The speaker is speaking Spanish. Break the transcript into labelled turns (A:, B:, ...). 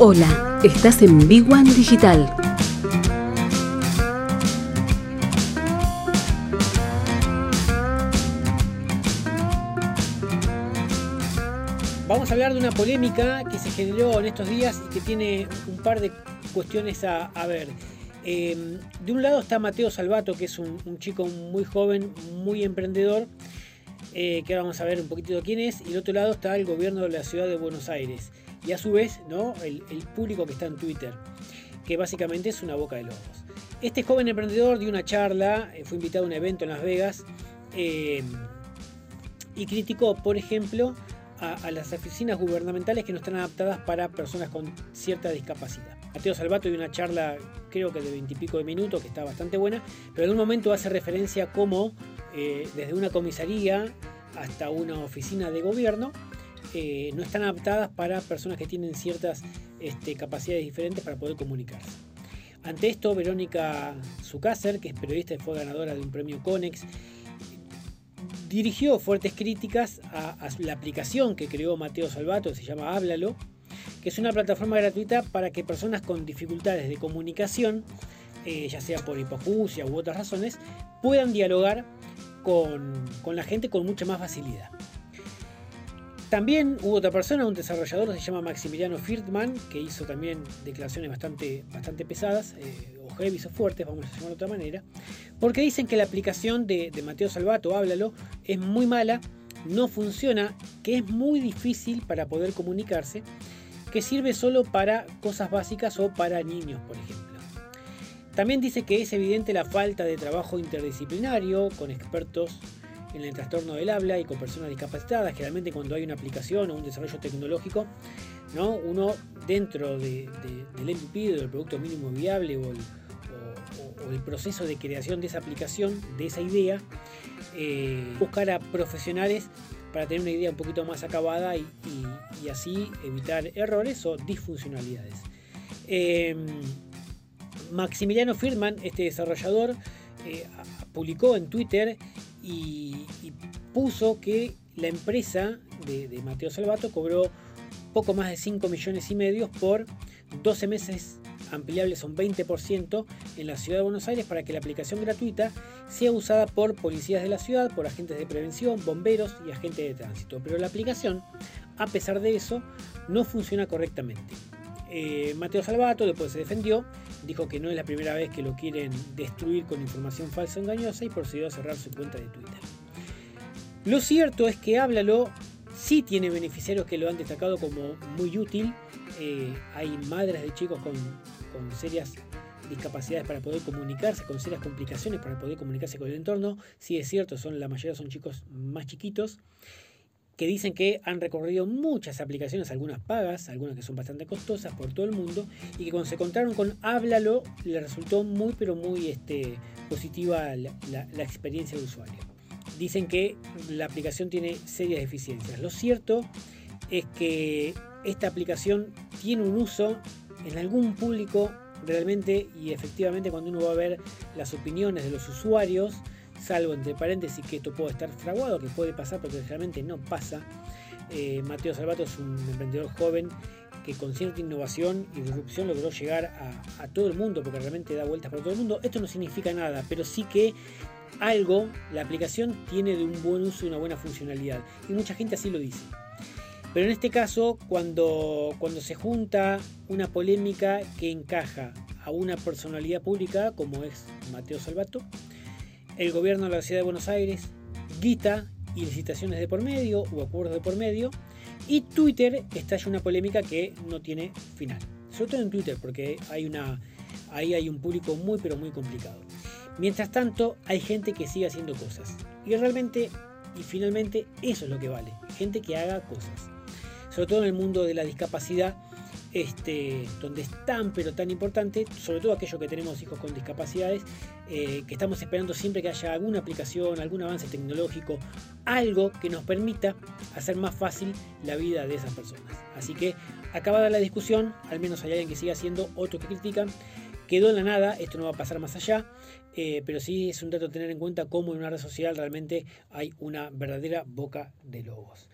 A: Hola, estás en Big One Digital.
B: Vamos a hablar de una polémica que se generó en estos días y que tiene un par de cuestiones a, ver. Em, de un lado está Mateo Salvato, que es un, chico muy joven, muy emprendedor, eh, que ahora vamos a ver un poquitito quién es, y del otro lado está el gobierno de la ciudad de Buenos Aires y a su vez ¿no? el, público que está en Twitter, que básicamente es una boca de lobos. Este joven emprendedor dio una charla, eh, fue invitado a un evento en Las Vegas eh, y criticó, por ejemplo, a, las oficinas gubernamentales que no están adaptadas para personas con cierta discapacidad. Mateo Salvato dio una charla, creo que de veintipico de minutos, que está bastante buena, pero en un momento hace referencia a cómo eh, desde una comisaría hasta una oficina de gobierno eh, no están adaptadas para personas que tienen ciertas este, capacidades diferentes para poder comunicarse. Ante esto, Verónica Zucácer, que es periodista y fue ganadora de un premio Conex, dirigió fuertes críticas a, la aplicación que creó Mateo Salvato, que se llama Háblalo, que es una plataforma gratuita para que personas con dificultades de comunicación, eh, ya sea por hipoacusia u otras razones, puedan dialogar con la gente con mucha más facilidad. También hubo otra persona, un desarrollador, se llama Maximiliano Firtman, que hizo también declaraciones bastante, bastante pesadas, eh, o heavy o fuertes, vamos a llamarlo de otra manera, porque dicen que la aplicación de, Mateo Salvato, háblalo, es muy mala, no funciona, que es muy difícil para poder comunicarse, que sirve solo para cosas básicas o para niños, por ejemplo. También dice que es evidente la falta de trabajo interdisciplinario con expertos en el trastorno del habla y con personas discapacitadas. Generalmente cuando hay una aplicación o un desarrollo tecnológico, ¿no? uno dentro del MVP, del producto mínimo viable o el, proceso de creación de esa aplicación, de esa idea, eh, buscar a profesionales para tener una idea un poquito más acabada y, así evitar errores o disfuncionalidades. Em, Maximiliano Firman, este desarrollador, eh, publicó en Twitter y, puso que la empresa de, Mateo Salvato cobró poco más de 5 millones y medio por 12 meses ampliables un 20% en la ciudad de Buenos Aires para que la aplicación gratuita sea usada por policías de la ciudad, por agentes de prevención, bomberos y agentes de tránsito. Pero la aplicación, a pesar de eso, no funciona correctamente. Eh, Mateo Salvato después se defendió, dijo que no es la primera vez que lo quieren destruir con información falsa o engañosa y procedió a cerrar su cuenta de Twitter. Lo cierto es que Háblalo sí tiene beneficiarios que lo han destacado como muy útil. Eh, hay madres de chicos con, con serias discapacidades para poder comunicarse, con serias complicaciones para poder comunicarse con el entorno. Sí es cierto, son, la mayoría son chicos más chiquitos que dicen que han recorrido muchas aplicaciones, algunas pagas, algunas que son bastante costosas por todo el mundo, y que cuando se encontraron con Háblalo, le resultó muy pero muy este, positiva la, experiencia de usuario. Dicen que la aplicación tiene serias deficiencias. Lo cierto es que esta aplicación tiene un uso en algún público realmente y efectivamente cuando uno va a ver las opiniones de los usuarios, salvo entre paréntesis que esto puede estar fraguado, que puede pasar, porque realmente no pasa. Eh, Mateo Salvato es un emprendedor joven que con cierta innovación y disrupción logró llegar a, todo el mundo, porque realmente da vueltas por todo el mundo. Esto no significa nada, pero sí que algo, la aplicación tiene de un buen uso y una buena funcionalidad. Y mucha gente así lo dice. Pero en este caso, cuando, cuando se junta una polémica que encaja a una personalidad pública como es Mateo Salvato, el gobierno de la ciudad de Buenos Aires, guita y licitaciones de por medio o acuerdos de por medio, y Twitter estalla una polémica que no tiene final. Sobre todo en Twitter, porque ahí hay un público muy pero muy complicado. Mientras tanto, hay gente que sigue haciendo cosas. Y realmente, y finalmente, eso es lo que vale. Gente que haga cosas. Sobre todo en el mundo de la discapacidad, este, donde es tan pero tan importante, sobre todo aquellos que tenemos hijos con discapacidades, eh, que estamos esperando siempre que haya alguna aplicación, algún avance tecnológico, algo que nos permita hacer más fácil la vida de esas personas. Así que acabada la discusión, al menos hay alguien que siga haciendo, otros que critican. Quedó en la nada, esto no va a pasar más allá, eh, pero sí es un dato tener en cuenta cómo en una red social realmente hay una verdadera boca de lobos.